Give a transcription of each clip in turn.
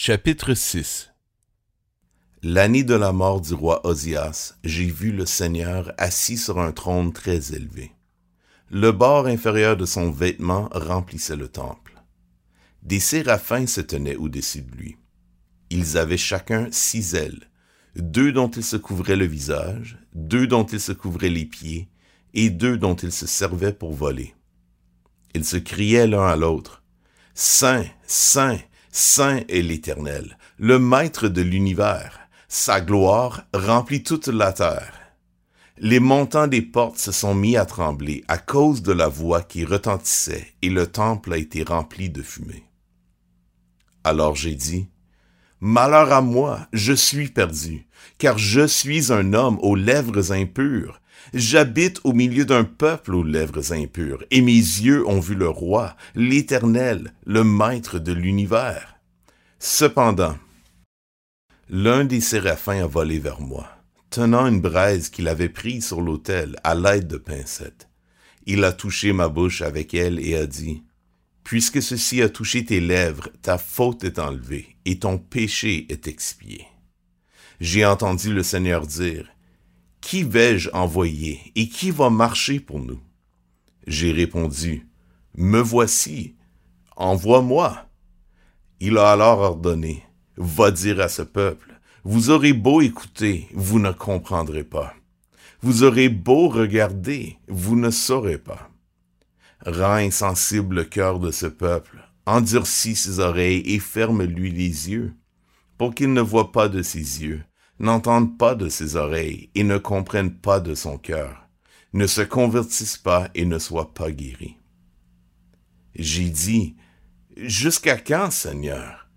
Chapitre 6 L'année de la mort du roi Osias, j'ai vu le Seigneur assis sur un trône très élevé. Le bord inférieur de son vêtement remplissait le temple. Des séraphins se tenaient au-dessus de lui. Ils avaient chacun six ailes, deux dont ils se couvraient le visage, deux dont ils se couvraient les pieds, et deux dont ils se servaient pour voler. Ils se criaient l'un à l'autre. Saint, Saint, Saint est l'Éternel, le Maître de l'univers. Sa gloire remplit toute la terre. Les montants des portes se sont mis à trembler à cause de la voix qui retentissait, et le temple a été rempli de fumée. Alors j'ai dit, Malheur à moi, je suis perdu, car je suis un homme aux lèvres impures. J'habite au milieu d'un peuple aux lèvres impures, et mes yeux ont vu le roi, l'Éternel, le Maître de l'univers. Cependant, l'un des séraphins a volé vers moi, tenant une braise qu'il avait prise sur l'autel à l'aide de pincettes. Il a touché ma bouche avec elle et a dit, Puisque ceci a touché tes lèvres, ta faute est enlevée, et ton péché est expié. J'ai entendu le Seigneur dire, Qui vais-je envoyer, et qui va marcher pour nous? J'ai répondu, Me voici, envoie-moi. Il a alors ordonné, Va dire à ce peuple, Vous aurez beau écouter, vous ne comprendrez pas. Vous aurez beau regarder, vous ne saurez pas. Rends insensible le cœur de ce peuple, endurcis ses oreilles et ferme-lui les yeux, pour qu'il ne voie pas de ses yeux, n'entende pas de ses oreilles et ne comprenne pas de son cœur, ne se convertisse pas et ne soit pas guéri. J'ai dit, Jusqu'à quand, Seigneur?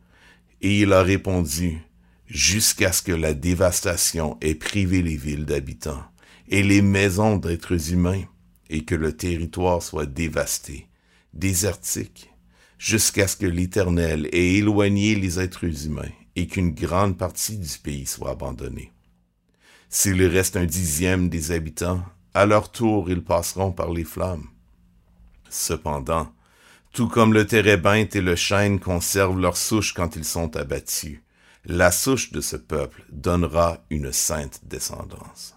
Et il a répondu, Jusqu'à ce que la dévastation ait privé les villes d'habitants et les maisons d'êtres humains et que le territoire soit dévasté, désertique, jusqu'à ce que l'Éternel ait éloigné les êtres humains et qu'une grande partie du pays soit abandonnée. S'il reste un dixième des habitants, à leur tour ils passeront par les flammes. Cependant, tout comme le térébinthe et le chêne conservent leur souche quand ils sont abattus, la souche de ce peuple donnera une sainte descendance.